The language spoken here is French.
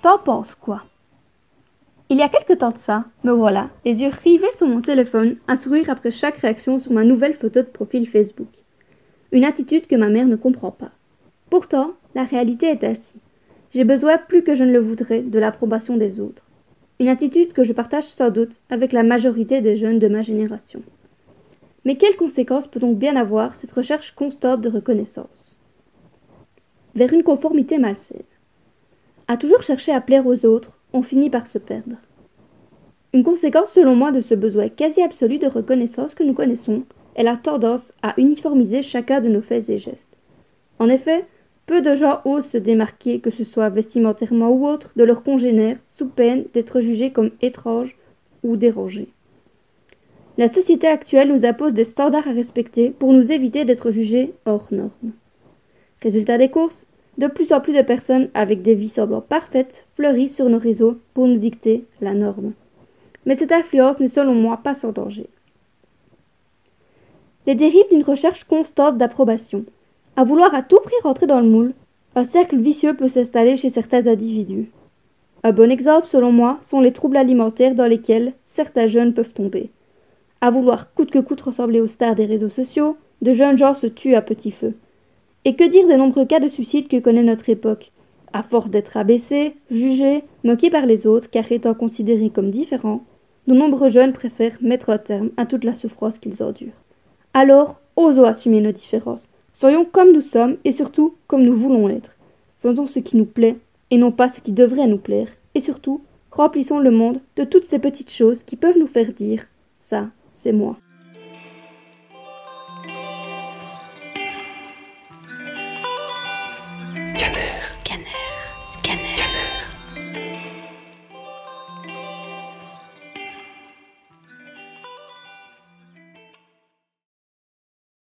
T'en penses quoi? Il y a quelque temps de ça, me voilà, les yeux rivés sur mon téléphone, un sourire après chaque réaction sur ma nouvelle photo de profil Facebook. Une attitude que ma mère ne comprend pas. Pourtant, la réalité est ainsi. J'ai besoin, plus que je ne le voudrais, de l'approbation des autres. Une attitude que je partage sans doute avec la majorité des jeunes de ma génération. Mais quelles conséquences peut donc bien avoir cette recherche constante de reconnaissance? Vers une conformité malsaine. À toujours chercher à plaire aux autres, on finit par se perdre. Une conséquence selon moi de ce besoin quasi absolu de reconnaissance que nous connaissons est la tendance à uniformiser chacun de nos faits et gestes. En effet, peu de gens osent se démarquer, que ce soit vestimentairement ou autre, de leurs congénères, sous peine d'être jugés comme étranges ou dérangés. La société actuelle nous impose des standards à respecter pour nous éviter d'être jugés hors normes. Résultat des courses, de plus en plus de personnes avec des vies semblant parfaites fleurissent sur nos réseaux pour nous dicter la norme. Mais cette influence n'est selon moi pas sans danger. Les dérives d'une recherche constante d'approbation, à vouloir à tout prix rentrer dans le moule, un cercle vicieux peut s'installer chez certains individus. Un bon exemple, selon moi, sont les troubles alimentaires dans lesquels certains jeunes peuvent tomber. À vouloir coûte que coûte ressembler aux stars des réseaux sociaux, de jeunes gens se tuent à petit feu. Et que dire des nombreux cas de suicide que connaît notre époque? À force d'être abaissés, jugés, moqués par les autres, car étant considérés comme différents, de nombreux jeunes préfèrent mettre un terme à toute la souffrance qu'ils endurent. Alors, osons assumer nos différences, Soyons comme nous sommes et surtout comme nous voulons être. Faisons ce qui nous plaît et non pas ce qui devrait nous plaire. Et surtout, remplissons le monde de toutes ces petites choses qui peuvent nous faire dire ça, c'est moi.